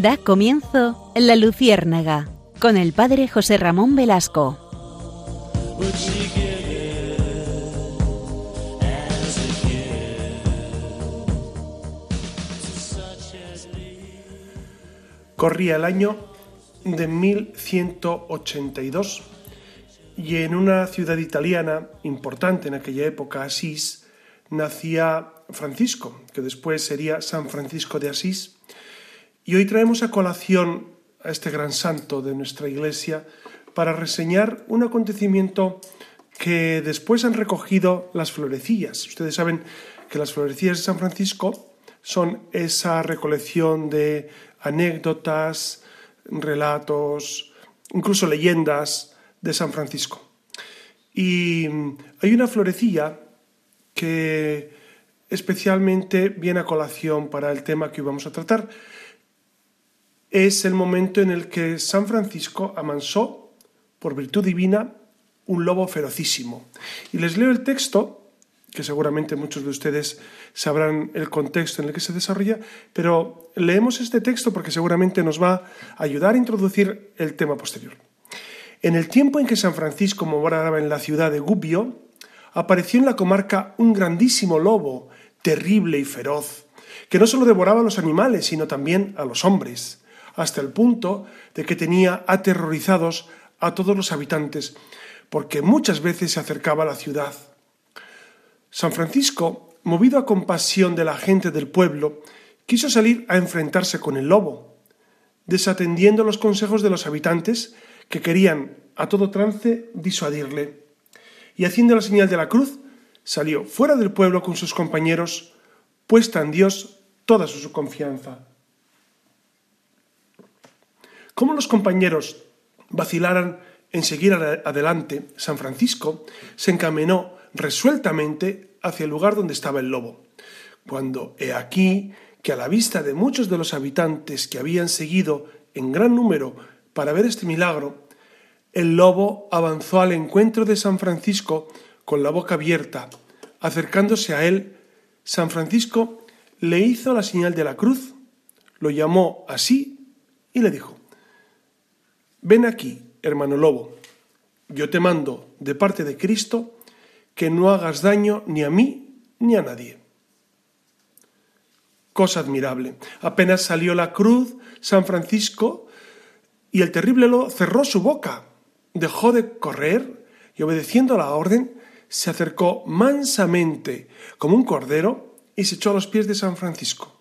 Da comienzo La Luciérnaga con el padre José Ramón Velasco. Corría el año de 1182 y en una ciudad italiana importante en aquella época, Asís, nacía Francisco, que después sería San Francisco de Asís. Y hoy traemos a colación a este gran santo de nuestra iglesia para reseñar un acontecimiento que después han recogido las florecillas. Ustedes saben que las florecillas de San Francisco son esa recolección de anécdotas, relatos, incluso leyendas de San Francisco. Y hay una florecilla que especialmente viene a colación para el tema que hoy vamos a tratar. Es el momento en el que San Francisco amansó, por virtud divina, un lobo ferocísimo. Y les leo el texto, que seguramente muchos de ustedes sabrán el contexto en el que se desarrolla, pero leemos este texto porque seguramente nos va a ayudar a introducir el tema posterior. En el tiempo en que San Francisco moraba en la ciudad de Gubbio, apareció en la comarca un grandísimo lobo, terrible y feroz, que no solo devoraba a los animales, sino también a los hombres, hasta el punto de que tenía aterrorizados a todos los habitantes, porque muchas veces se acercaba a la ciudad. San Francisco, movido a compasión de la gente del pueblo, quiso salir a enfrentarse con el lobo, desatendiendo los consejos de los habitantes que querían a todo trance disuadirle y haciendo la señal de la cruz, salió fuera del pueblo con sus compañeros, puesta en Dios toda su confianza. Como los compañeros vacilaran en seguir adelante, San Francisco se encaminó resueltamente hacia el lugar donde estaba el lobo, cuando he aquí que a la vista de muchos de los habitantes que habían seguido en gran número para ver este milagro, el lobo avanzó al encuentro de San Francisco con la boca abierta. Acercándose a él, San Francisco le hizo la señal de la cruz, lo llamó así y le dijo, Ven aquí, hermano lobo, yo te mando de parte de Cristo que no hagas daño ni a mí ni a nadie. Cosa admirable. Apenas salió la cruz, San Francisco, y el terrible lobo cerró su boca dejó de correr y obedeciendo la orden, se acercó mansamente como un cordero y se echó a los pies de San Francisco.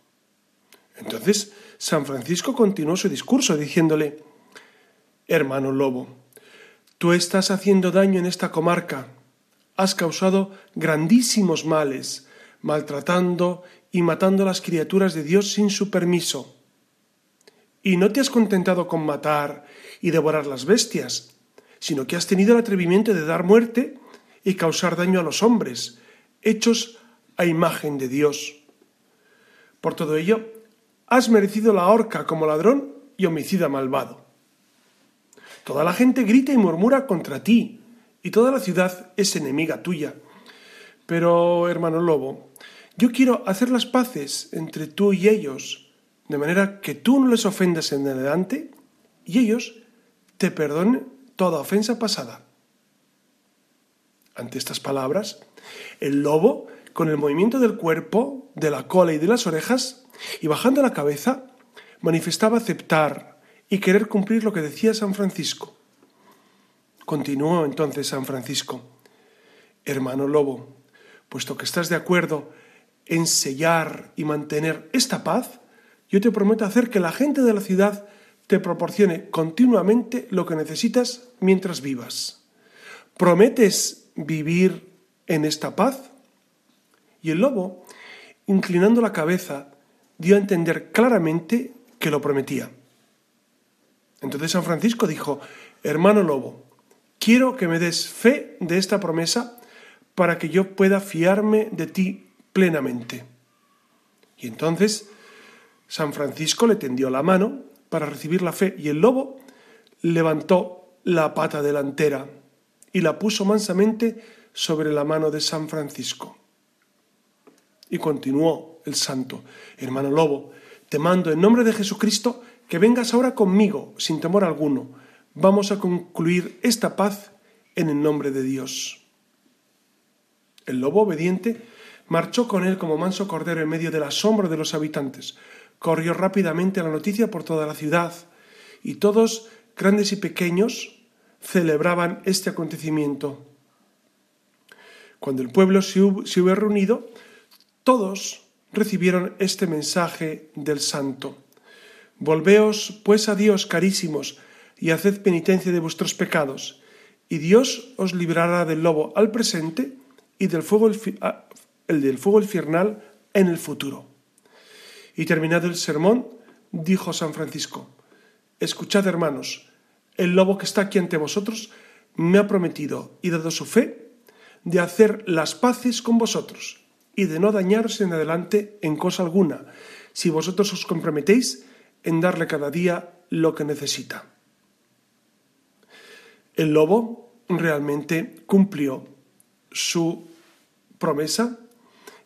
Entonces San Francisco continuó su discurso diciéndole, Hermano lobo, tú estás haciendo daño en esta comarca, has causado grandísimos males, maltratando y matando a las criaturas de Dios sin su permiso. Y no te has contentado con matar y devorar las bestias, sino que has tenido el atrevimiento de dar muerte y causar daño a los hombres, hechos a imagen de Dios. Por todo ello, has merecido la horca como ladrón y homicida malvado. Toda la gente grita y murmura contra ti, y toda la ciudad es enemiga tuya. Pero, hermano lobo, yo quiero hacer las paces entre tú y ellos, de manera que tú no les ofendas en adelante y ellos te perdonen toda ofensa pasada. Ante estas palabras, el lobo, con el movimiento del cuerpo, de la cola y de las orejas, y bajando la cabeza, manifestaba aceptar y querer cumplir lo que decía San Francisco. Continuó entonces San Francisco, hermano lobo, puesto que estás de acuerdo en sellar y mantener esta paz, yo te prometo hacer que la gente de la ciudad te proporcione continuamente lo que necesitas mientras vivas. ¿Prometes vivir en esta paz? Y el lobo, inclinando la cabeza, dio a entender claramente que lo prometía. Entonces San Francisco dijo, hermano lobo, quiero que me des fe de esta promesa para que yo pueda fiarme de ti plenamente. Y entonces San Francisco le tendió la mano para recibir la fe, y el lobo levantó la pata delantera y la puso mansamente sobre la mano de San Francisco. Y continuó el santo, hermano lobo, te mando en nombre de Jesucristo que vengas ahora conmigo, sin temor alguno. Vamos a concluir esta paz en el nombre de Dios. El lobo obediente marchó con él como manso cordero en medio del asombro de los habitantes. Corrió rápidamente la noticia por toda la ciudad, y todos, grandes y pequeños, celebraban este acontecimiento. Cuando el pueblo se hubo, reunido, todos recibieron este mensaje del santo. Volveos pues a Dios, carísimos, y haced penitencia de vuestros pecados, y Dios os librará del lobo al presente y del fuego el del fuego infernal en el futuro. Y terminado el sermón, dijo San Francisco, Escuchad, hermanos, el lobo que está aquí ante vosotros me ha prometido y dado su fe de hacer las paces con vosotros y de no dañaros en adelante en cosa alguna, si vosotros os comprometéis en darle cada día lo que necesita. El lobo realmente cumplió su promesa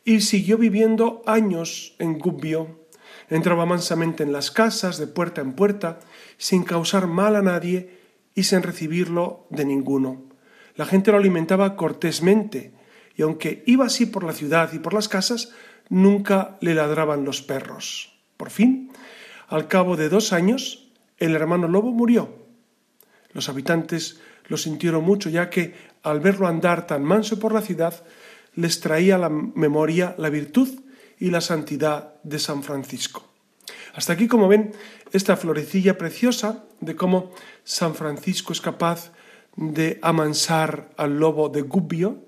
y siguió viviendo años en Gubbio. Entraba mansamente en las casas, de puerta en puerta, sin causar mal a nadie y sin recibirlo de ninguno. La gente lo alimentaba cortésmente, y aunque iba así por la ciudad y por las casas, nunca le ladraban los perros. Por fin, al cabo de dos años, el hermano lobo murió. Los habitantes lo sintieron mucho, ya que, al verlo andar tan manso por la ciudad, les traía a la memoria la virtud y la santidad de San Francisco. Hasta aquí, como ven, esta florecilla preciosa de cómo San Francisco es capaz de amansar al lobo de Gubbio.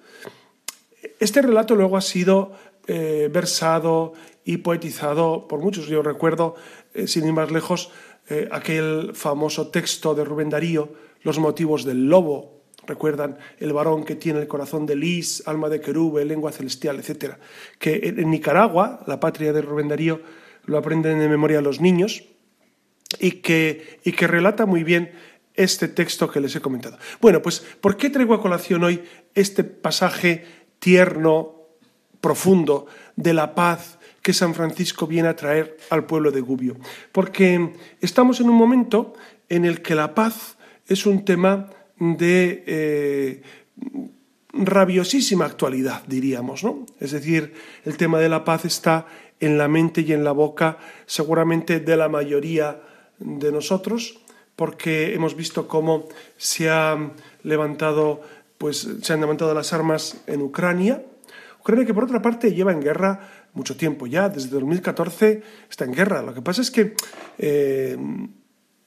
Este relato luego ha sido eh, versado y poetizado por muchos. Yo recuerdo, eh, sin ir más lejos, eh, aquel famoso texto de Rubén Darío, Los motivos del lobo, recuerdan el varón que tiene el corazón de lis, alma de querube, lengua celestial, etc. Que en Nicaragua, la patria de Rubén Darío, lo aprenden de memoria los niños y que, y que relata muy bien este texto que les he comentado. Bueno, pues ¿por qué traigo a colación hoy este pasaje tierno, profundo, de la paz que San Francisco viene a traer al pueblo de Gubbio? Porque estamos en un momento en el que la paz es un tema de eh, rabiosísima actualidad, diríamos, ¿no? Es decir, el tema de la paz está en la mente y en la boca seguramente de la mayoría de nosotros, porque hemos visto cómo se ha levantado, pues se han levantado las armas en Ucrania. Ucrania que por otra parte lleva en guerra mucho tiempo ya, desde 2014 está en guerra. Lo que pasa es que eh,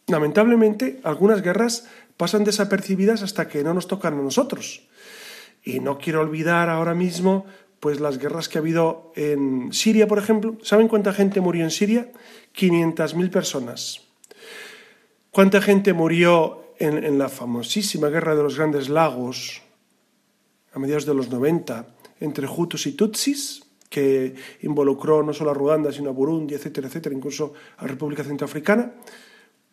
lamentablemente algunas guerras pasan desapercibidas hasta que no nos tocan a nosotros. Y no quiero olvidar ahora mismo pues las guerras que ha habido en Siria, por ejemplo. ¿Saben cuánta gente murió en Siria? 500.000 personas. ¿Cuánta gente murió en, la famosísima guerra de los Grandes Lagos a mediados de los 90 entre Hutus y Tutsis? Que involucró no solo a Ruanda, sino a Burundi, etcétera, etcétera, incluso a República Centroafricana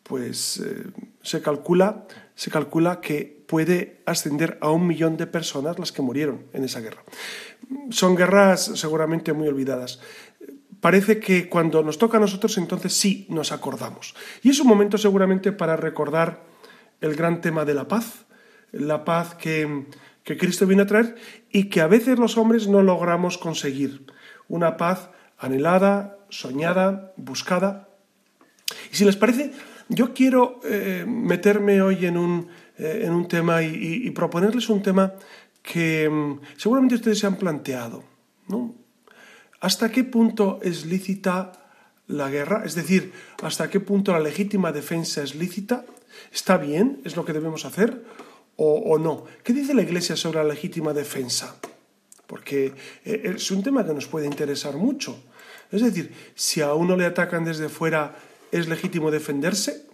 pues eh, se, calcula, se calcula que puede ascender a un millón de personas las que murieron en esa guerra. Son guerras seguramente muy olvidadas. Parece que cuando nos toca a nosotros entonces sí nos acordamos. Y es un momento seguramente para recordar el gran tema de la paz, la paz que, que Cristo viene a traer y que a veces los hombres no logramos conseguir. Una paz anhelada, soñada, buscada. Y si les parece, yo quiero eh, meterme hoy en un, eh, en un tema y, proponerles un tema que mm, seguramente ustedes se han planteado. ¿no? ¿Hasta qué punto es lícita la guerra? Es decir, ¿hasta qué punto la legítima defensa es lícita? ¿Está bien? ¿Es lo que debemos hacer? ¿O, o no? ¿Qué dice la Iglesia sobre la legítima defensa? Porque eh, es un tema que nos puede interesar mucho. Es decir, si a uno le atacan desde fuera ¿Es legítimo defenderse?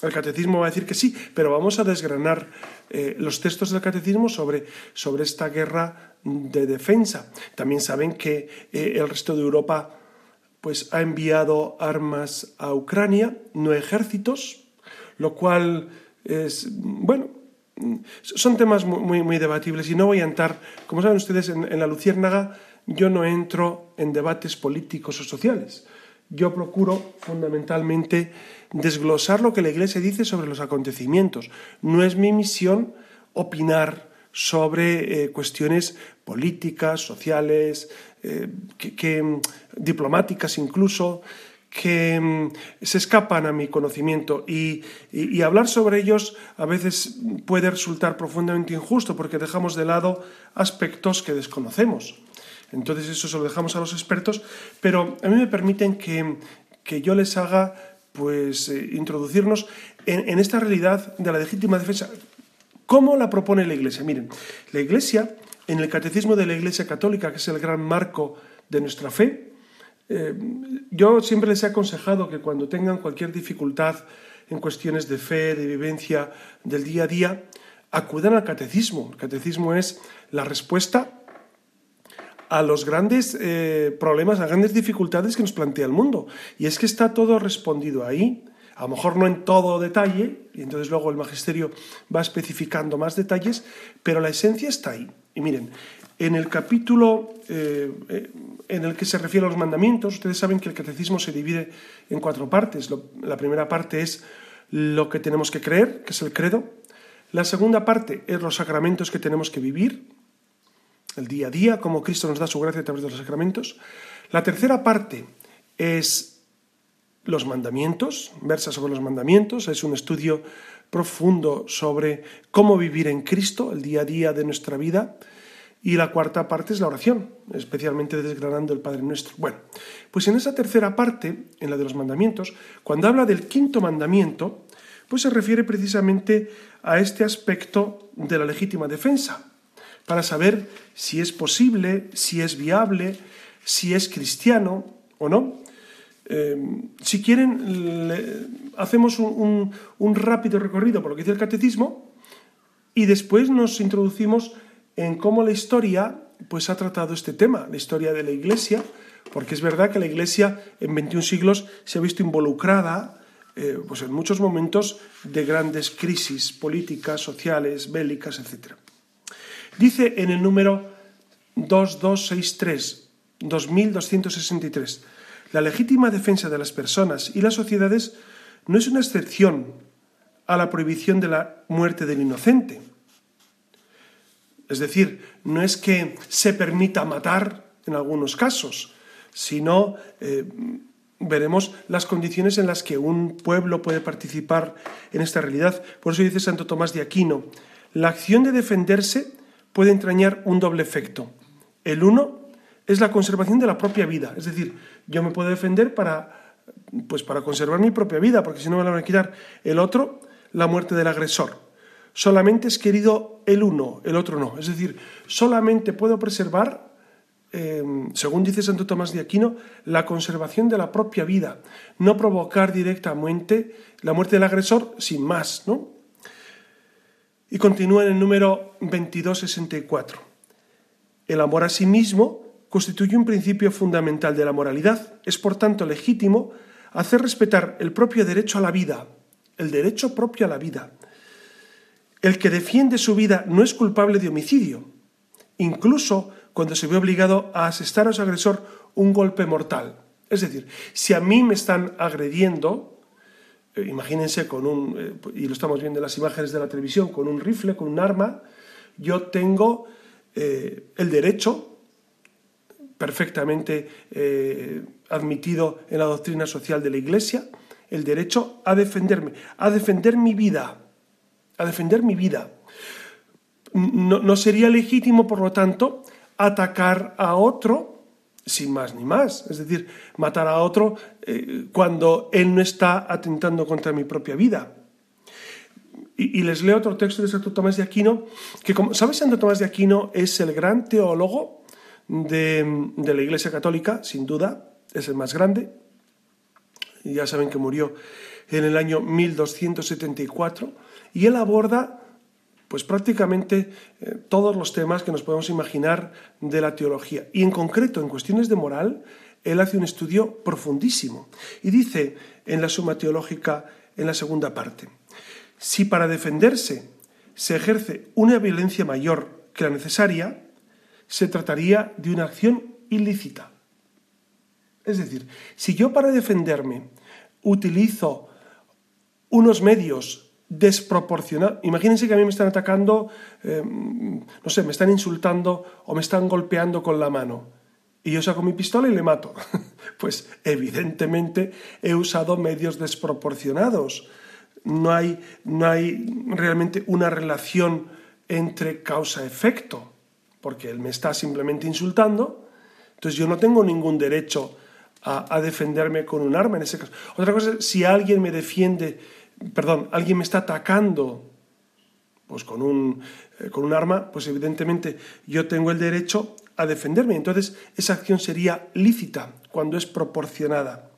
El catecismo va a decir que sí, pero vamos a desgranar eh, los textos del catecismo sobre, sobre, esta guerra de defensa. También saben que eh, el resto de Europa pues, ha enviado armas a Ucrania, no ejércitos, lo cual es, bueno, son temas muy, muy debatibles y no voy a entrar, como saben ustedes, en, la Luciérnaga yo no entro en debates políticos o sociales yo procuro fundamentalmente desglosar lo que la Iglesia dice sobre los acontecimientos. No es mi misión opinar sobre eh, cuestiones políticas, sociales, eh, que, diplomáticas incluso, que mm, se escapan a mi conocimiento y, hablar sobre ellos a veces puede resultar profundamente injusto porque dejamos de lado aspectos que desconocemos. Entonces eso se lo dejamos a los expertos, pero a mí me permiten que, yo les haga pues eh, introducirnos en, esta realidad de la legítima defensa. ¿Cómo la propone la Iglesia? Miren, la Iglesia, en el Catecismo de la Iglesia Católica, que es el gran marco de nuestra fe, eh, yo siempre les he aconsejado que cuando tengan cualquier dificultad en cuestiones de fe, de vivencia del día a día, acudan al catecismo. El catecismo es la respuesta a los grandes eh, problemas, a las grandes dificultades que nos plantea el mundo. Y es que está todo respondido ahí, a lo mejor no en todo detalle, y entonces luego el magisterio va especificando más detalles, pero la esencia está ahí. Y miren, en el capítulo eh, eh, en el que se refiere a los mandamientos, ustedes saben que el catecismo se divide en cuatro partes. la primera parte es lo que tenemos que creer, que es el credo. La segunda parte es los sacramentos que tenemos que vivir, el día a día, cómo Cristo nos da su gracia a través de los sacramentos. La tercera parte es los mandamientos, versa sobre los mandamientos, es un estudio profundo sobre cómo vivir en Cristo el día a día de nuestra vida. Y la cuarta parte es la oración, especialmente desgranando el Padre Nuestro. Bueno, pues en esa tercera parte, en la de los mandamientos, cuando habla del quinto mandamiento, pues se refiere precisamente a este aspecto de la legítima defensa, para saber si es posible, si es viable, si es cristiano o no. Eh, si quieren, hacemos un, un rápido recorrido por lo que dice el catecismo y después nos introducimos en cómo la historia pues ha tratado este tema, la historia de la Iglesia, porque es verdad que la Iglesia en 21 siglos se ha visto involucrada eh, pues en muchos momentos de grandes crisis políticas, sociales, bélicas, etc. Dice en el número 2263, 2263, la legítima defensa de las personas y las sociedades no es una excepción a la prohibición de la muerte del inocente, es decir, no es que se permita matar en algunos casos, sino eh, veremos las condiciones en las que un pueblo puede participar en esta realidad. Por eso dice Santo Tomás de Aquino, la acción de defenderse puede entrañar un doble efecto. El uno es la conservación de la propia vida, es decir, yo me puedo defender para, pues para conservar mi propia vida, porque si no me la van a quitar. El otro, la muerte del agresor solamente es querido el uno, el otro no. Es decir, solamente puedo preservar, em, según dice Santo Tomás de Aquino, la conservación de la propia vida, no provocar directamente la muerte del agresor sin más, ¿no? Y continúa en el número 2264. El amor a sí mismo constituye un principio fundamental de la moralidad. Es por tanto legítimo hacer respetar el propio derecho a la vida, el derecho propio a la vida, el que defiende su vida no es culpable de homicidio, incluso cuando se ve obligado a asestar a su agresor un golpe mortal. Es decir, si a mí me están agrediendo, eh, imagínense con un, eh, y lo estamos viendo en las imágenes de la televisión, con un rifle, con un arma, yo tengo eh, el derecho perfectamente admitido en la doctrina social de la Iglesia, el derecho a defenderme, a defender mi vida a defender mi vida. No, sería legítimo, por lo tanto, atacar a otro sin más ni más. Es decir, matar a otro eh, cuando él no está atentando contra mi propia vida. Y, les leo otro texto de Santo Tomás de Aquino, que, como sabes, Santo Tomás de Aquino es el gran teólogo de, de la Iglesia Católica, sin duda, es el más grande. Y ya saben que murió en el año 1274 y él aborda pues prácticamente eh, todos los temas que nos podemos imaginar de la teología. Y en concreto, en cuestiones de moral, él hace un estudio profundísimo. Y dice en la Suma Teológica, en la segunda parte, si para defenderse se ejerce una violencia mayor que la necesaria, se trataría de una acción ilícita. Es decir, si yo para defenderme utilizo unos medios desproporcionados. Imagínense que a mí me están atacando, eh, no sé, me están insultando o me están golpeando con la mano. Y yo saco mi pistola y le mato. pues evidentemente he usado medios desproporcionados. No hay, no hay realmente una relación entre causa-efecto, porque él me está simplemente insultando, entonces yo no tengo ningún derecho a, defenderme con un arma en ese caso. Otra cosa es si alguien me defiende, perdón, alguien me está atacando pues con un, eh, con un arma, pues evidentemente yo tengo el derecho a defenderme. Entonces esa acción sería lícita cuando es proporcionada.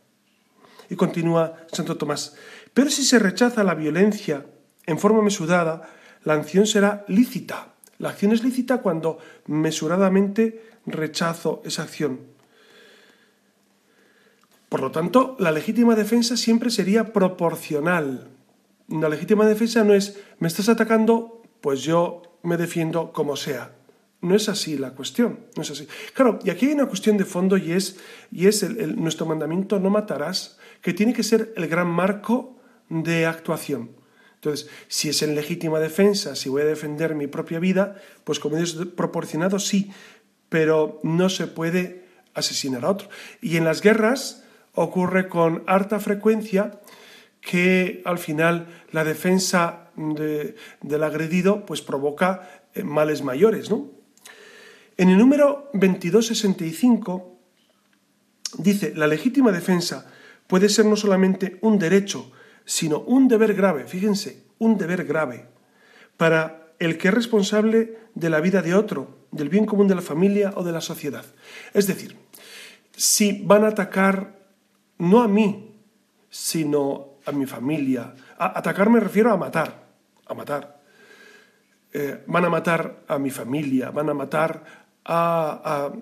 Y continúa Santo Tomás. Pero si se rechaza la violencia en forma mesurada, la acción será lícita. La acción es lícita cuando mesuradamente rechazo esa acción. Por lo tanto, la legítima defensa siempre sería proporcional. La legítima defensa no es me estás atacando, pues yo me defiendo como sea. No es así la cuestión, no es así. Claro, y aquí hay una cuestión de fondo y es, y es nuestro mandamiento no matarás, que tiene que ser el gran marco de actuación. Entonces, si es en legítima defensa, si voy a defender mi propia vida, pues como es proporcionado sí, pero no se puede asesinar a otro. Y en las guerras, ocurre con harta frecuencia que al final la defensa del agredido pues provoca eh, males mayores. En el número 2265 dice, la legítima defensa puede ser no solamente un derecho, sino un deber grave, fíjense, un deber grave, para el que es responsable de la vida de otro, del bien común de la familia o de la sociedad. Es decir, si van a atacar no a mí, sino a mi familia. A atacar me refiero a matar, a matar. Eh, van a matar a mi familia, van a matar a,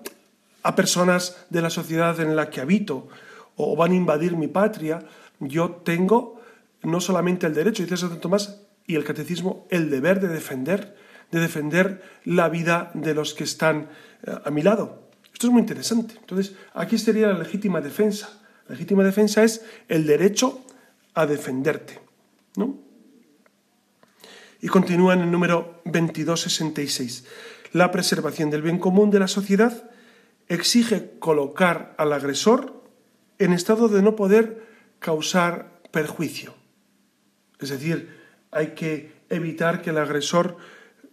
a, personas de la sociedad en la que habito, o van a invadir mi patria. Yo tengo no solamente el derecho, dice Santo Tomás, y el catecismo, el deber de defender, de defender la vida de los que están eh, a mi lado. Esto es muy interesante. Entonces, aquí sería la legítima defensa. La legítima defensa es el derecho a defenderte. ¿no? Y continúa en el número 2266. La preservación del bien común de la sociedad exige colocar al agresor en estado de no poder causar perjuicio. Es decir, hay que evitar que el agresor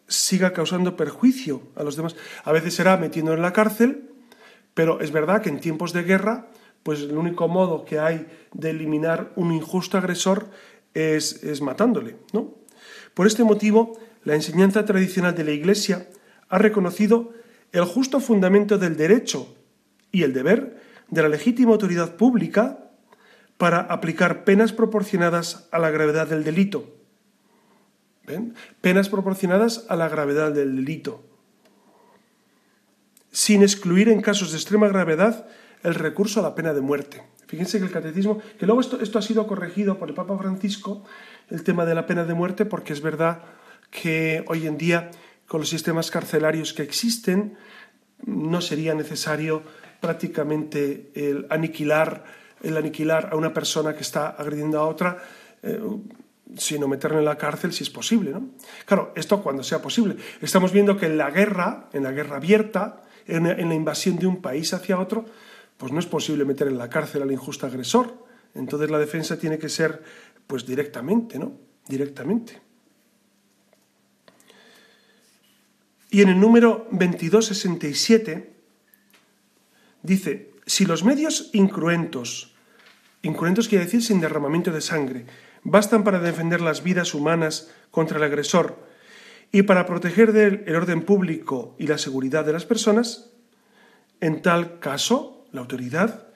siga causando perjuicio a los demás. A veces será metiendo en la cárcel, pero es verdad que en tiempos de guerra pues el único modo que hay de eliminar un injusto agresor es, es matándole. ¿no? Por este motivo, la enseñanza tradicional de la Iglesia ha reconocido el justo fundamento del derecho y el deber de la legítima autoridad pública para aplicar penas proporcionadas a la gravedad del delito. ¿Ven? Penas proporcionadas a la gravedad del delito. Sin excluir en casos de extrema gravedad el recurso a la pena de muerte. Fíjense que el catecismo, que luego esto, esto ha sido corregido por el Papa Francisco, el tema de la pena de muerte, porque es verdad que hoy en día, con los sistemas carcelarios que existen, no sería necesario prácticamente el aniquilar, el aniquilar a una persona que está agrediendo a otra, eh, sino meterla en la cárcel si es posible. ¿no? Claro, esto cuando sea posible. Estamos viendo que en la guerra, en la guerra abierta, en la invasión de un país hacia otro, pues no es posible meter en la cárcel al injusto agresor. Entonces la defensa tiene que ser pues directamente, ¿no? Directamente. Y en el número 2267 dice, si los medios incruentos, incruentos quiere decir sin derramamiento de sangre, bastan para defender las vidas humanas contra el agresor y para proteger del el orden público y la seguridad de las personas, en tal caso la autoridad,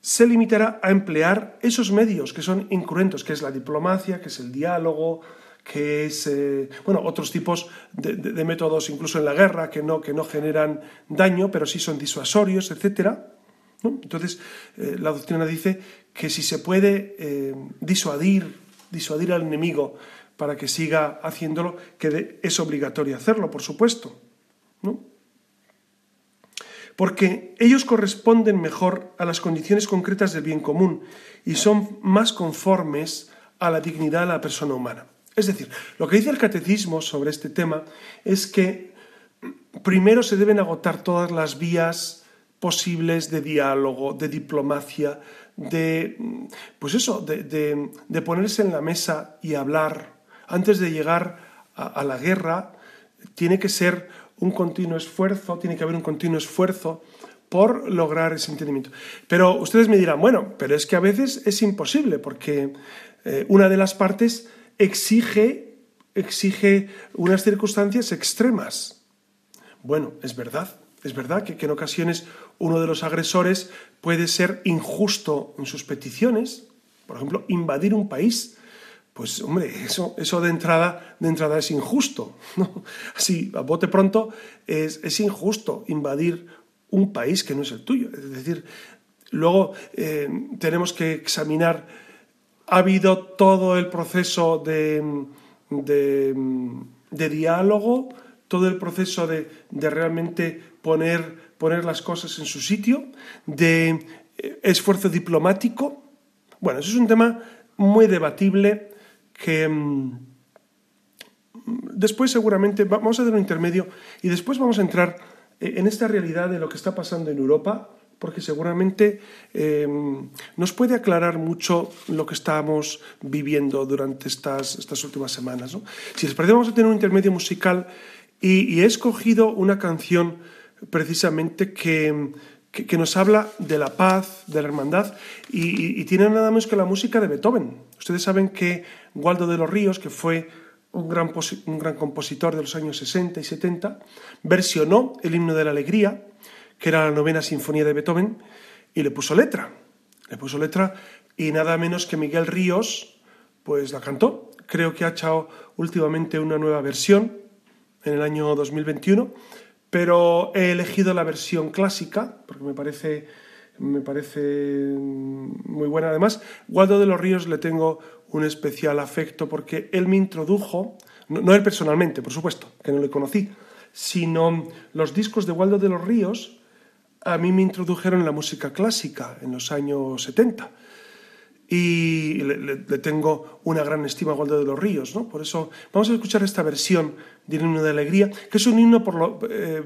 se limitará a emplear esos medios que son incruentos, que es la diplomacia, que es el diálogo, que es eh, bueno otros tipos de, métodos incluso en la guerra que no que no generan daño pero sí son disuasorios etcétera entonces eh, la doctrina dice que si se puede eh, disuadir disuadir al enemigo para que siga haciéndolo que es obligatorio hacerlo por supuesto ¿no? Porque ellos corresponden mejor a las condiciones concretas del bien común y son más conformes a la dignidad de la persona humana. Es decir, lo que dice el catecismo sobre este tema es que primero se deben agotar todas las vías posibles de diálogo, de diplomacia, de, pues eso, de, ponerse en la mesa y hablar. Antes de llegar a, la guerra, tiene que ser un continuo esfuerzo, tiene que haber un continuo esfuerzo por lograr ese entendimiento. Pero ustedes me dirán, bueno, pero es que a veces es imposible porque eh, una de las partes exige, exige unas circunstancias extremas. Bueno, es verdad, es verdad que, en ocasiones uno de los agresores puede ser injusto en sus peticiones, por ejemplo, invadir un país. Pues hombre, eso, eso de, entrada, de entrada es injusto. ¿no? Así, a bote pronto, es, es, injusto invadir un país que no es el tuyo. Es decir, luego eh, tenemos que examinar, ha habido todo el proceso de, de, de diálogo, todo el proceso de, realmente poner, poner, las cosas en su sitio, de eh, esfuerzo diplomático. Bueno, eso es un tema muy debatible que mm, después seguramente vamos a hacer un intermedio y después vamos a entrar eh, en esta realidad de lo que está pasando en Europa, porque seguramente em, nos puede aclarar mucho lo que estamos viviendo durante estas, estas últimas semanas. Si les parece, vamos a tener un intermedio musical y, he escogido una canción precisamente que, que, nos habla de la paz, de la hermandad, y, tiene nada menos que la música de Beethoven. Ustedes saben que Waldo de los Ríos, que fue un gran, un gran compositor de los años 60 y 70, versionó el himno de la alegría, que era la novena sinfonía de Beethoven, y le puso letra. Le puso letra y nada menos que Miguel Ríos, pues la cantó. Creo que ha hecho últimamente una nueva versión en el año 2021, pero he elegido la versión clásica porque me parece, me parece muy buena. Además, Waldo de los Ríos le tengo un especial afecto porque él me introdujo, no, él personalmente, por supuesto, que no le conocí, sino los discos de Waldo de los Ríos a mí me introdujeron en la música clásica en los años 70 y le, tengo una gran estima a Waldo de los Ríos. ¿no? Por eso vamos a escuchar esta versión del himno de alegría, que es un himno, por, eh,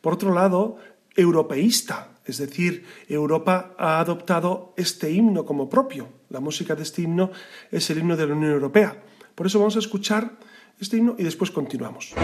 por otro lado, europeísta. Es decir, Europa ha adoptado este himno como propio. La música de este himno es el himno de la Unión Europea. Por eso vamos a escuchar este himno y después continuamos.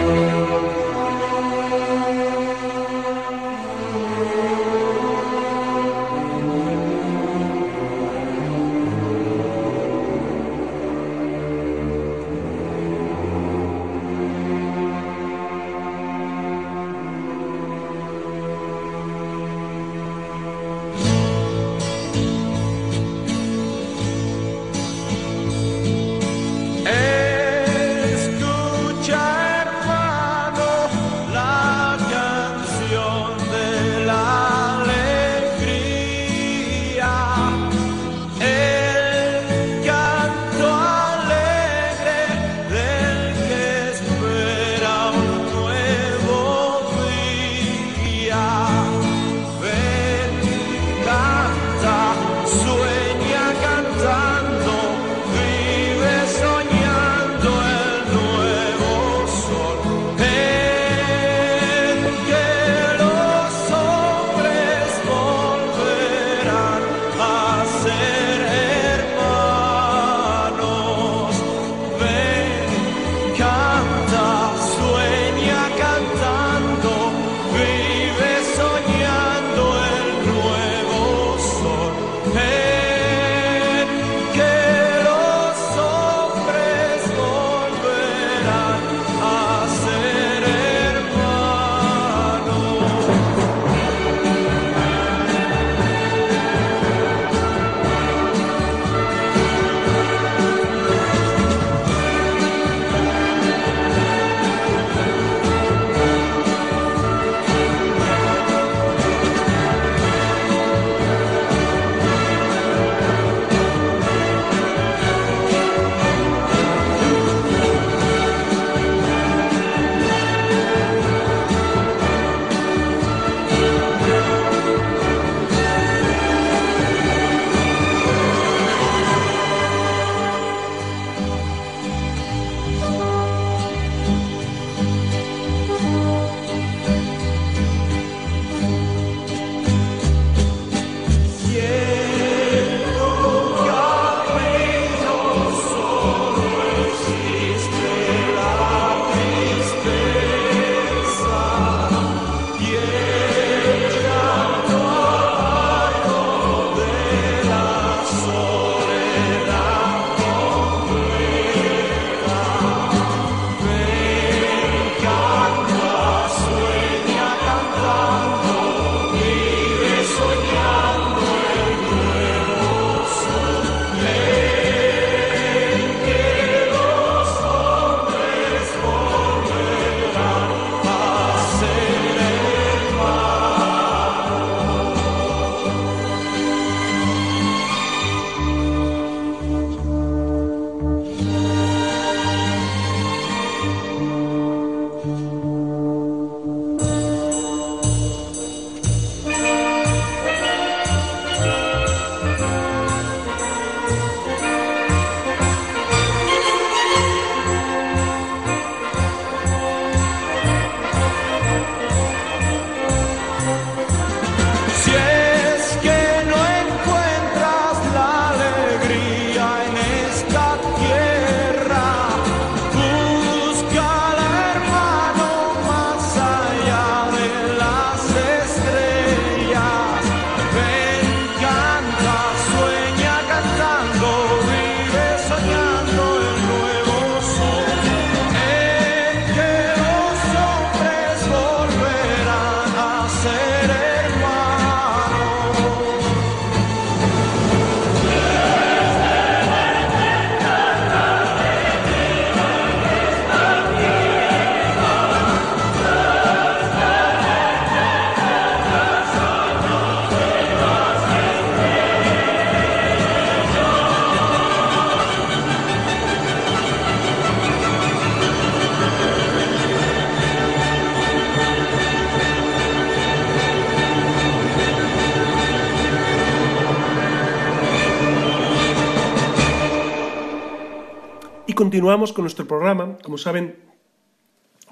Continuamos con nuestro programa. Como saben,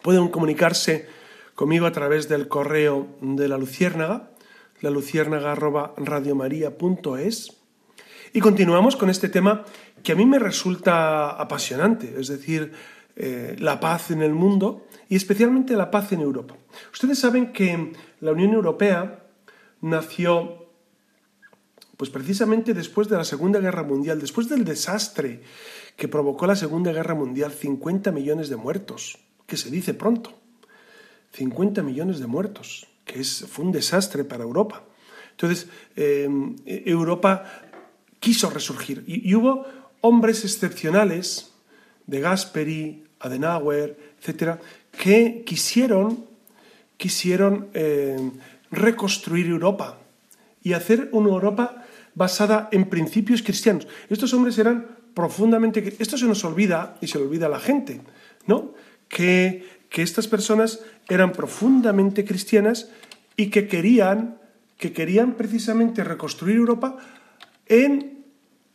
pueden comunicarse conmigo a través del correo de la Luciérnaga, la luciérnaga.radiomaría.es. Y continuamos con este tema que a mí me resulta apasionante, es decir, eh, la paz en el mundo y especialmente la paz en Europa. Ustedes saben que la Unión Europea nació pues precisamente después de la Segunda Guerra Mundial, después del desastre que provocó la Segunda Guerra Mundial, 50 millones de muertos, que se dice pronto, 50 millones de muertos, que es, fue un desastre para Europa. Entonces, eh, Europa quiso resurgir y, hubo hombres excepcionales, de Gasperi, Adenauer, etcétera, que quisieron, quisieron eh, reconstruir Europa y hacer una Europa basada en principios cristianos. Estos hombres eran profundamente... Esto se nos olvida y se le olvida a la gente, ¿no? Que, que estas personas eran profundamente cristianas y que querían, que querían precisamente reconstruir Europa en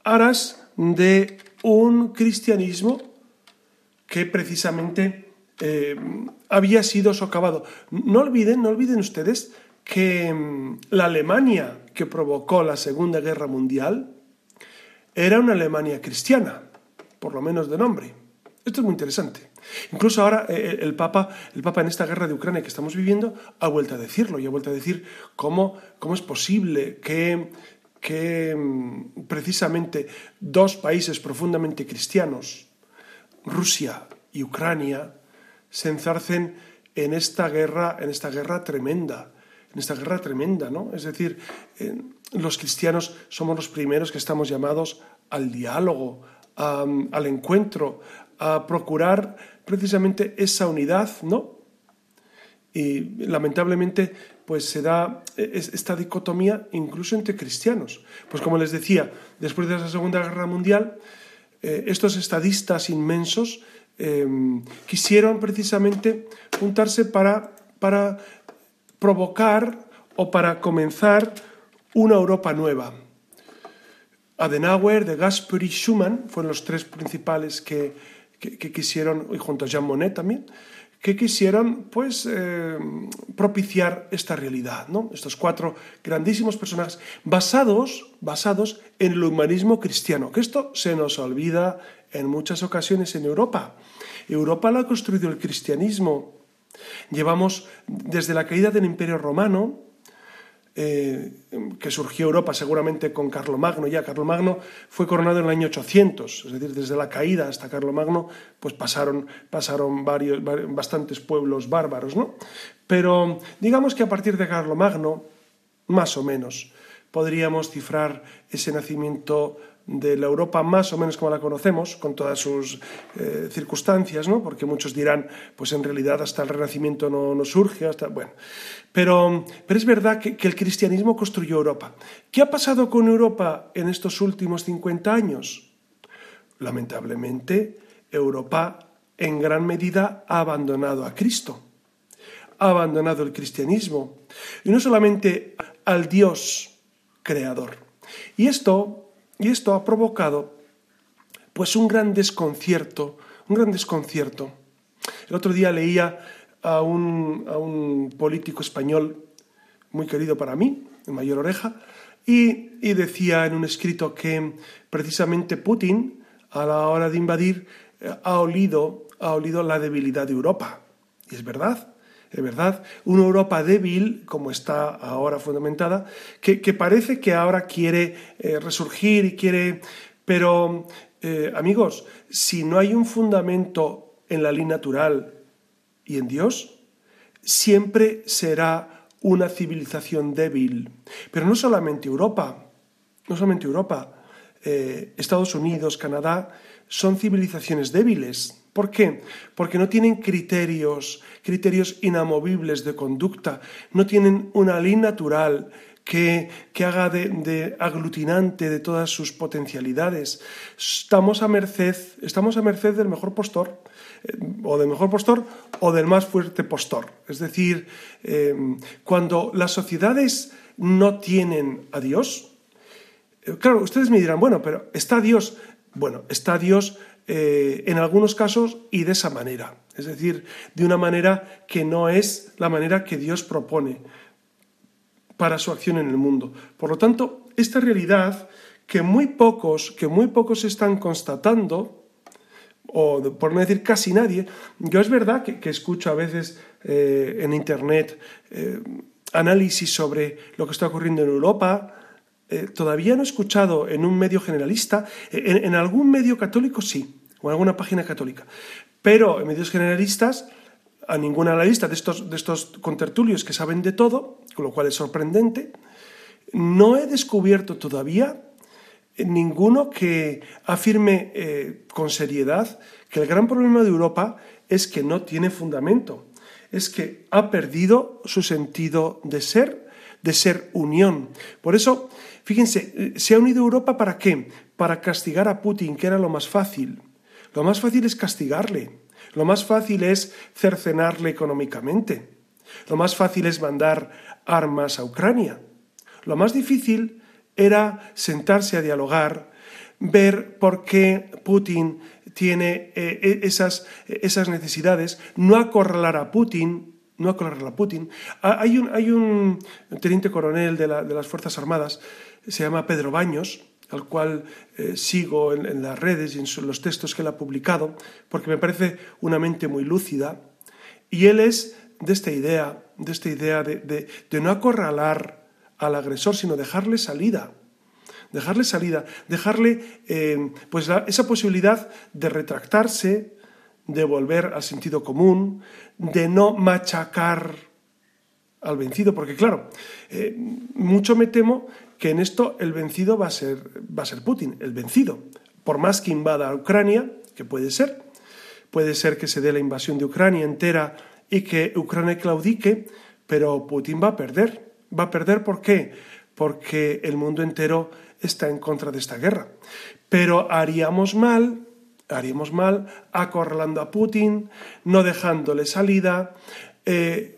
aras de un cristianismo que precisamente eh, había sido socavado. No olviden, no olviden ustedes que mm, la Alemania que provocó la Segunda Guerra Mundial era una Alemania cristiana, por lo menos de nombre. Esto es muy interesante. Incluso ahora eh, eh, el, Papa, el Papa en esta guerra de Ucrania que estamos viviendo ha vuelto a decirlo y ha vuelto a decir cómo, cómo es posible que, que mm, precisamente dos países profundamente cristianos, Rusia y Ucrania se enzarcen en esta guerra, en esta guerra tremenda, en esta guerra tremenda, ¿no? Es decir, los cristianos somos los primeros que estamos llamados al diálogo, al encuentro, a procurar precisamente esa unidad, ¿no? Y lamentablemente, pues se da e, esta dicotomía incluso entre cristianos. Pues como les decía, después de la Segunda Guerra Mundial, eh, estos estadistas inmensos quisieron precisamente juntarse para, para provocar o para comenzar una Europa nueva. Adenauer, de Gasperi y Schumann fueron los tres principales que, que, quisieron, y junto a Jean Monnet también, que quisieron pues eh, propiciar esta realidad, ¿no? Estos cuatro grandísimos personajes basados, basados en el humanismo cristiano, que esto se nos olvida en muchas ocasiones en Europa. Europa lo ha construido el cristianismo. Llevamos desde la caída del Imperio Romano, eh, que surgió Europa seguramente con Carlomagno. Ya Carlomagno fue coronado en el año 800, es decir, desde la caída hasta Carlomagno, pues pasaron, pasaron varios, bastantes pueblos bárbaros, ¿no? Pero digamos que a partir de Carlomagno, más o menos, podríamos cifrar ese nacimiento de la Europa más o menos como la conocemos, con todas sus eh, circunstancias, ¿no? porque muchos dirán, pues en realidad hasta el Renacimiento no, no surge, hasta, bueno. Pero, pero es verdad que, que, el cristianismo construyó Europa. ¿Qué ha pasado con Europa en estos últimos 50 años? Lamentablemente, Europa en gran medida ha abandonado a Cristo, ha abandonado el cristianismo, y no solamente al Dios creador. Y esto y esto ha provocado pues un gran desconcierto, un gran desconcierto. El otro día leía a un, a un político español muy querido para mí, en mayor oreja, y, y, decía en un escrito que precisamente Putin, a la hora de invadir, eh, ha olido, ha olido la debilidad de Europa. Y es verdad, verdad, una Europa débil, como está ahora fundamentada, que, parece que ahora quiere eh, resurgir y quiere... Pero, eh, amigos, si no hay un fundamento en la ley natural y en Dios, siempre será una civilización débil. Pero no solamente Europa, no solamente Europa, eh, Estados Unidos, Canadá, son civilizaciones débiles. ¿Por qué? Porque no tienen criterios, criterios inamovibles de conducta, no tienen una ley natural que, que haga de, aglutinante de todas sus potencialidades. Estamos a merced, estamos a merced del mejor postor, eh, o del mejor postor, o del más fuerte postor. Es decir, eh, cuando las sociedades no tienen a Dios, claro, ustedes me dirán, bueno, pero ¿está Dios? Bueno, está Dios eh, en algunos casos y de esa manera. Es decir, de una manera que no es la manera que Dios propone para su acción en el mundo. Por lo tanto, esta realidad que muy pocos, que muy pocos están constatando, o por no decir casi nadie, yo es verdad que, escucho a veces eh, en Internet eh, análisis sobre lo que está ocurriendo en Europa, eh, todavía no he escuchado en un medio generalista, en, algún medio católico sí, o en alguna página católica, pero en medios generalistas a ningún analista de estos, de estos contertulios que saben de todo, con lo cual es sorprendente, no he descubierto todavía ninguno que afirme eh, con seriedad que el gran problema de Europa es que no tiene fundamento, es que ha perdido su sentido de ser, de ser unión. Por eso, fíjense, eh, se ha unido Europa para qué? Para castigar a Putin, que era lo más fácil. Lo más fácil es castigarle, lo más fácil es cercenarle económicamente, lo más fácil es mandar armas a Ucrania. Lo más difícil era sentarse a dialogar, ver por qué Putin tiene eh, e, esas, esas, necesidades, no acorralar a Putin, no acorralar a Putin. Ah, hay un, hay un teniente coronel de, las Fuerzas Armadas, se llama Pedro Baños, al cual eh, sigo en, las redes y en los textos que él ha publicado, porque me parece una mente muy lúcida, y él es de esta idea, de esta idea de, de no acorralar al agresor, sino dejarle salida. Dejarle salida, dejarle eh, pues esa posibilidad de retractarse, de volver al sentido común, de no machacar al vencido, porque claro, eh, mucho me temo que en esto el vencido va a, ser, va a ser Putin, el vencido. Por más que invada a Ucrania, que puede ser, puede ser que se dé la invasión de Ucrania entera y que Ucrania claudique, pero Putin va a perder. Va a perder ¿por qué? Porque el mundo entero está en contra de esta guerra. Pero haríamos mal, haríamos mal acorralando a Putin, no dejándole salida, eh,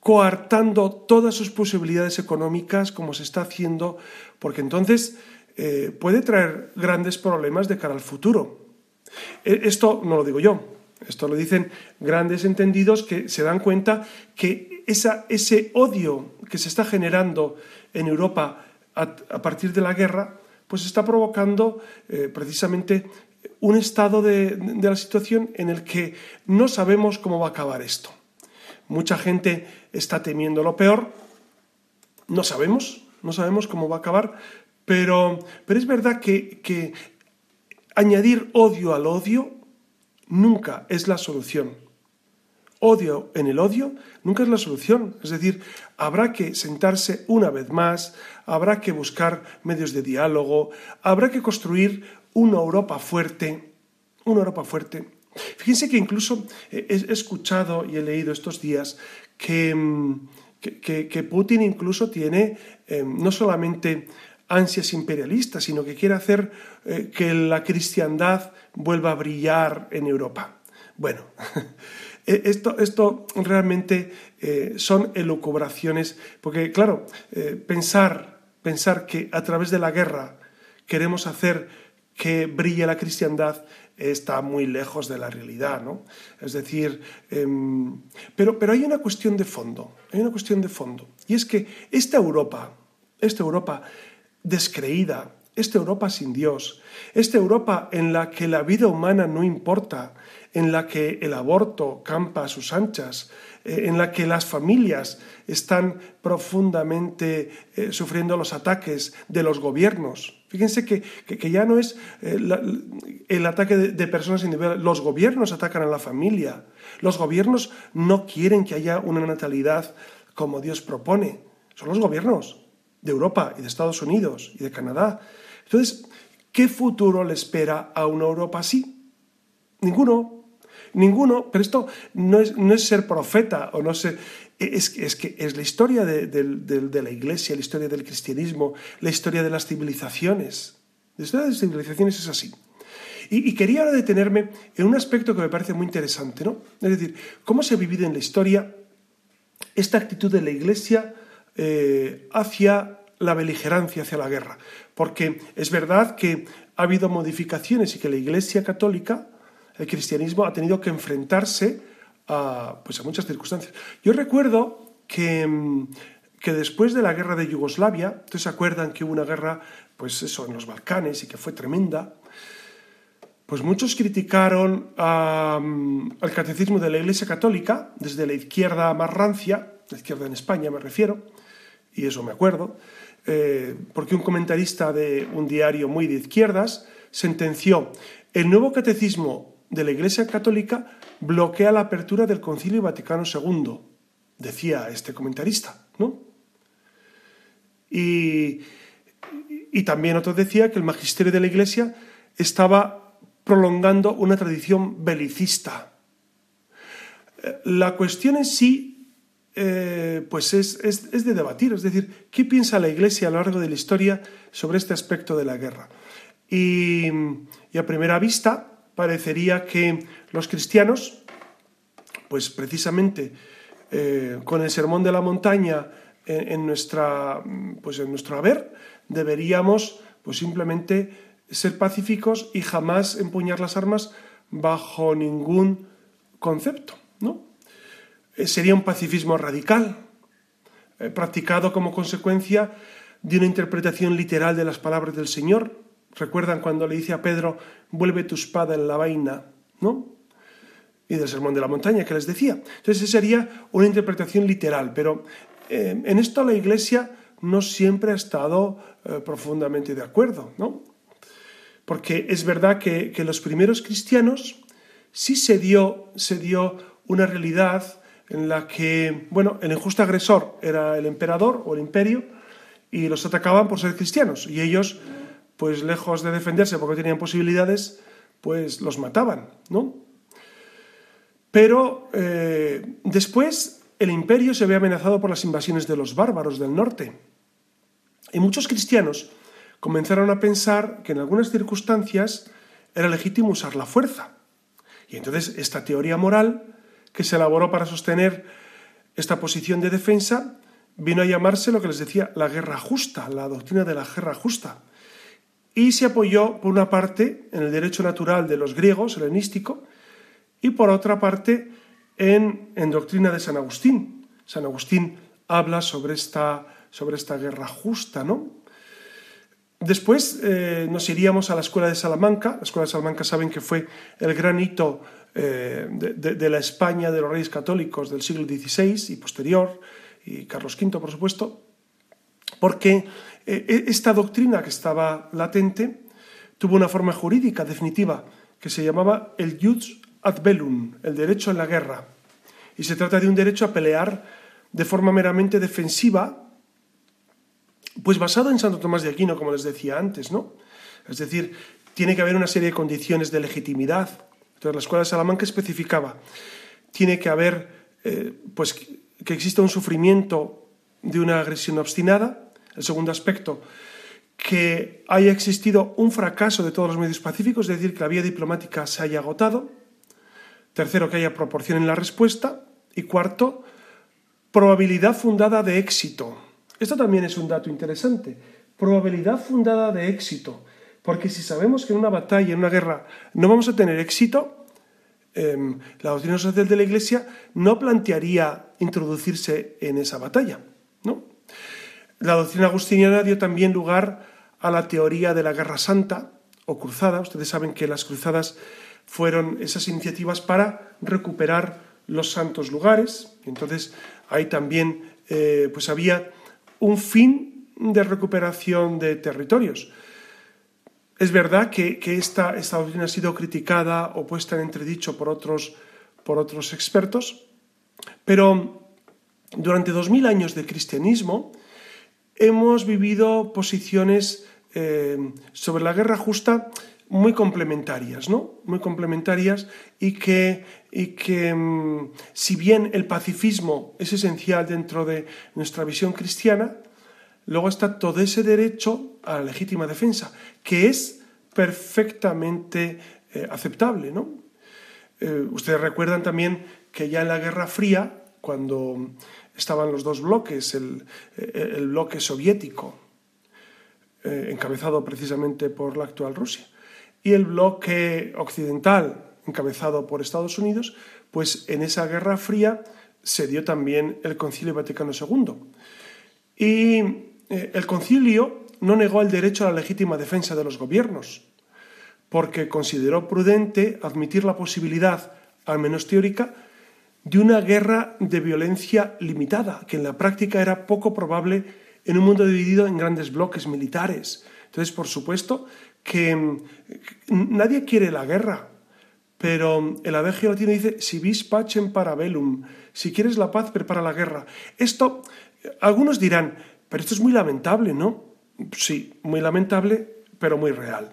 coartando todas sus posibilidades económicas como se está haciendo, porque entonces eh, puede traer grandes problemas de cara al futuro. E, esto no lo digo yo, esto lo dicen grandes entendidos que se dan cuenta que ese odio que se está generando en Europa a, partir de la guerra, pues está provocando eh, precisamente un estado de, la situación en el que no sabemos cómo va a acabar esto. Mucha gente está temiendo lo peor, no sabemos, no sabemos cómo va a acabar, pero, pero es verdad que añadir odio al odio nunca es la solución. Odio en el odio nunca es la solución. Es decir, habrá que sentarse una vez más, habrá que buscar medios de diálogo, habrá que construir una Europa fuerte, una Europa fuerte. Fíjense que incluso he escuchado y he leído estos días que, mm, que, Putin incluso tiene eh, no solamente ansias imperialistas, sino que quiere hacer eh, que la cristiandad vuelva a brillar en Europa. Bueno, e, esto, esto, realmente eh, son elucubraciones, porque claro, eh, pensar, pensar que a través de la guerra queremos hacer que brille la cristiandad está muy lejos de la realidad, ¿no? Es decir, em, pero, pero hay una cuestión de fondo, hay una cuestión de fondo, y es que esta Europa, esta Europa descreída, esta Europa sin Dios, esta Europa en la que la vida humana no importa, en la que el aborto campa a sus anchas, eh, en la que las familias están profundamente eh, sufriendo los ataques de los gobiernos. Fíjense que, ya no es eh, el ataque de, de personas individuales, los gobiernos atacan a la familia, los gobiernos no quieren que haya una natalidad como Dios propone, son los gobiernos de Europa y de Estados Unidos y de Canadá. Entonces, ¿qué futuro le espera a una Europa así? Ninguno, ninguno, pero esto no es, no es ser profeta o no sé, es, es que es la historia de, la Iglesia, la historia del cristianismo, la historia de las civilizaciones. La historia de las civilizaciones es así. Y, quería ahora detenerme en un aspecto que me parece muy interesante, ¿no? Es decir, cómo se ha vivido en la historia esta actitud de la Iglesia eh, hacia la beligerancia, hacia la guerra. Porque es verdad que ha habido modificaciones y que la Iglesia católica, el cristianismo, ha tenido que enfrentarse a, pues a muchas circunstancias. Yo recuerdo que, que después de la guerra de Yugoslavia, ustedes se acuerdan que hubo una guerra, pues eso, en los Balcanes y que fue tremenda, pues muchos criticaron al catecismo de la Iglesia Católica, desde la izquierda más rancia, la izquierda en España me refiero, y eso me acuerdo, eh, porque un comentarista de un diario muy de izquierdas sentenció, el nuevo catecismo de la Iglesia Católica bloquea la apertura del Concilio Vaticano II, decía este comentarista, ¿no? Y, y también otro decía que el magisterio de la Iglesia estaba prolongando una tradición belicista. La cuestión en sí eh, pues es, de debatir, es decir, ¿qué piensa la Iglesia a lo largo de la historia sobre este aspecto de la guerra? Y, a primera vista parecería que los cristianos, pues precisamente eh, con el sermón de la montaña en, nuestra, pues en nuestro haber, deberíamos pues simplemente ser pacíficos y jamás empuñar las armas bajo ningún concepto, ¿no? Eh, sería un pacifismo radical, eh, practicado como consecuencia de una interpretación literal de las palabras del Señor. Recuerdan cuando le dice a Pedro, vuelve tu espada en la vaina, ¿no? Y del sermón de la montaña que les decía. Entonces, esa sería una interpretación literal, pero eh, en esto la Iglesia no siempre ha estado profundamente de acuerdo, ¿no? Porque es verdad que, que los primeros cristianos sí se dio, se dio una realidad en la que, bueno, el injusto agresor era el emperador o el imperio y los atacaban por ser cristianos y ellos, pues lejos de defenderse porque tenían posibilidades, pues los mataban, ¿no? Pero eh, después el imperio se ve amenazado por las invasiones de los bárbaros del norte y muchos cristianos comenzaron a pensar que en algunas circunstancias era legítimo usar la fuerza. Y entonces esta teoría moral que se elaboró para sostener esta posición de defensa vino a llamarse lo que les decía la guerra justa, la doctrina de la guerra justa. Y se apoyó, por una parte, en el derecho natural de los griegos, helenístico, y por otra parte, en, en doctrina de San Agustín. San Agustín habla sobre esta, sobre esta guerra justa, ¿no? Después eh, nos iríamos a la Escuela de Salamanca. La Escuela de Salamanca saben que fue el gran hito eh, de, la España de los reyes católicos del siglo XVI y posterior, y Carlos V, por supuesto, porque esta doctrina que estaba latente tuvo una forma jurídica definitiva que se llamaba el jus ad bellum, el derecho en la guerra. Y se trata de un derecho a pelear de forma meramente defensiva pues basado en Santo Tomás de Aquino, como les decía antes, ¿no? Es decir, tiene que haber una serie de condiciones de legitimidad. Entonces, la Escuela de Salamanca especificaba, tiene que haber, eh, pues, que exista un sufrimiento de una agresión obstinada. El segundo aspecto, que haya existido un fracaso de todos los medios pacíficos, es decir, que la vía diplomática se haya agotado. Tercero, que haya proporción en la respuesta. Y cuarto, probabilidad fundada de éxito. Esto también es un dato interesante. Probabilidad fundada de éxito. Porque si sabemos que en una batalla, en una guerra, no vamos a tener éxito, em, la doctrina social de la Iglesia no plantearía introducirse en esa batalla. ¿no? La doctrina agustiniana dio también lugar a la teoría de la guerra santa o cruzada. Ustedes saben que las cruzadas fueron esas iniciativas para recuperar los santos lugares. Entonces ahí también eh, pues había un fin de recuperación de territorios. Es verdad que, esta, esta, doctrina ha sido criticada o puesta en entredicho por otros, por otros expertos, pero durante dos mil años de cristianismo hemos vivido posiciones eh, sobre la guerra justa muy complementarias, ¿no? Muy complementarias y que, y que mm, si bien el pacifismo es esencial dentro de nuestra visión cristiana, luego está todo ese derecho a la legítima defensa, que es perfectamente eh, aceptable, ¿no? Eh, ustedes recuerdan también que ya en la Guerra Fría, cuando estaban los dos bloques, el bloque soviético eh, encabezado precisamente por la actual Rusia, y el bloque occidental, encabezado por Estados Unidos, pues en esa Guerra Fría se dio también el Concilio Vaticano II. Y eh, el concilio no negó el derecho a la legítima defensa de los gobiernos, porque consideró prudente admitir la posibilidad, al menos teórica, de una guerra de violencia limitada, que en la práctica era poco probable en un mundo dividido en grandes bloques militares. Entonces, por supuesto que nadie quiere la guerra, pero el adagio latino dice, si vis pacem para bellum, si quieres la paz, prepara la guerra. Esto, algunos dirán, pero esto es muy lamentable, ¿no? Sí, muy lamentable, pero muy real.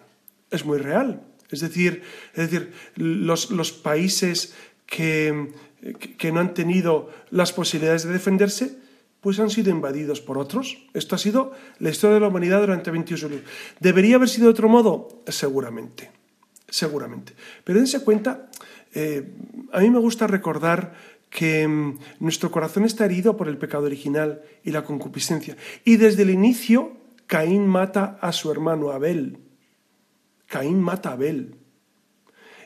Es muy real. Es decir, es decir los, los países que, que no han tenido las posibilidades de defenderse, pues han sido invadidos por otros. Esto ha sido la historia de la humanidad durante 28 años. ¿Debería haber sido de otro modo? Seguramente, seguramente. Pero dense cuenta, eh, a mí me gusta recordar que mm, nuestro corazón está herido por el pecado original y la concupiscencia. Y desde el inicio, Caín mata a su hermano Abel. Caín mata a Abel.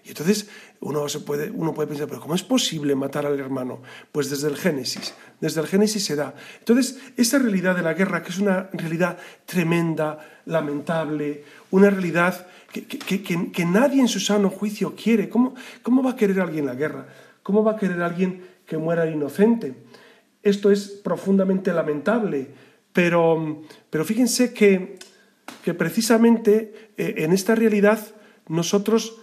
Y entonces uno, se puede, uno puede pensar, pero ¿cómo es posible matar al hermano? Pues desde el Génesis, desde el Génesis se da. Entonces, esa realidad de la guerra, que es una realidad tremenda, lamentable, una realidad que, que, nadie en su sano juicio quiere, ¿Cómo, ¿cómo va a querer alguien la guerra? ¿Cómo va a querer alguien que muera inocente? Esto es profundamente lamentable, pero, pero fíjense que, que precisamente eh, en esta realidad nosotros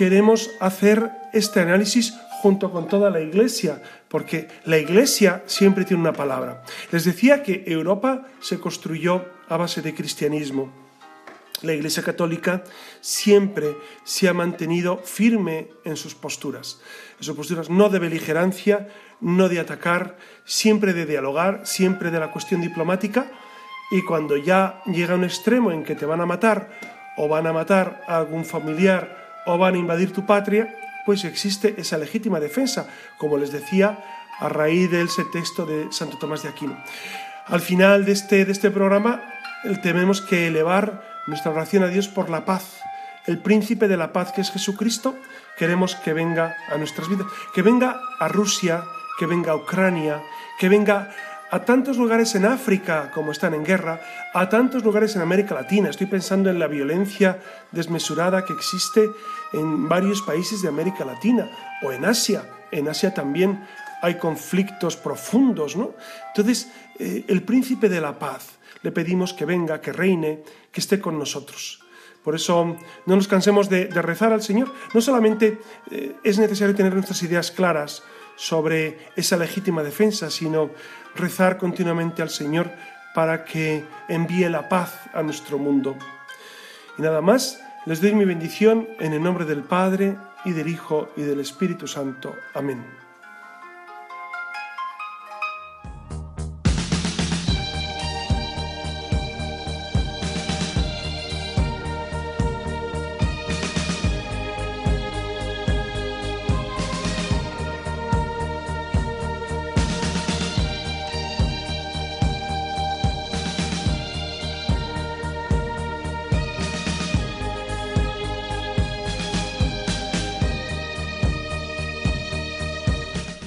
queremos hacer este análisis junto con toda la Iglesia, porque la Iglesia siempre tiene una palabra. Les decía que Europa se construyó a base de cristianismo. La Iglesia Católica siempre se ha mantenido firme en sus posturas, en sus posturas no de beligerancia, no de atacar, siempre de dialogar, siempre de la cuestión diplomática, y cuando ya llega un extremo en que te van a matar o van a matar a algún familiar o van a invadir tu patria, pues existe esa legítima defensa, como les decía a raíz de ese texto de Santo Tomás de Aquino. Al final de este, de este programa tenemos que elevar nuestra oración a Dios por la paz, el príncipe de la paz que es Jesucristo, queremos que venga a nuestras vidas, que venga a Rusia, que venga a Ucrania, que venga a tantos lugares en África, como están en guerra, a tantos lugares en América Latina. Estoy pensando en la violencia desmesurada que existe en varios países de América Latina o en Asia. En Asia también hay conflictos profundos, ¿no? Entonces, eh, el príncipe de la paz, le pedimos que venga, que reine, que esté con nosotros. Por eso no nos cansemos de, rezar al Señor. No solamente eh, es necesario tener nuestras ideas claras sobre esa legítima defensa, sino rezar continuamente al Señor para que envíe la paz a nuestro mundo. Y nada más, les doy mi bendición en el nombre del Padre y del Hijo y del Espíritu Santo. Amén.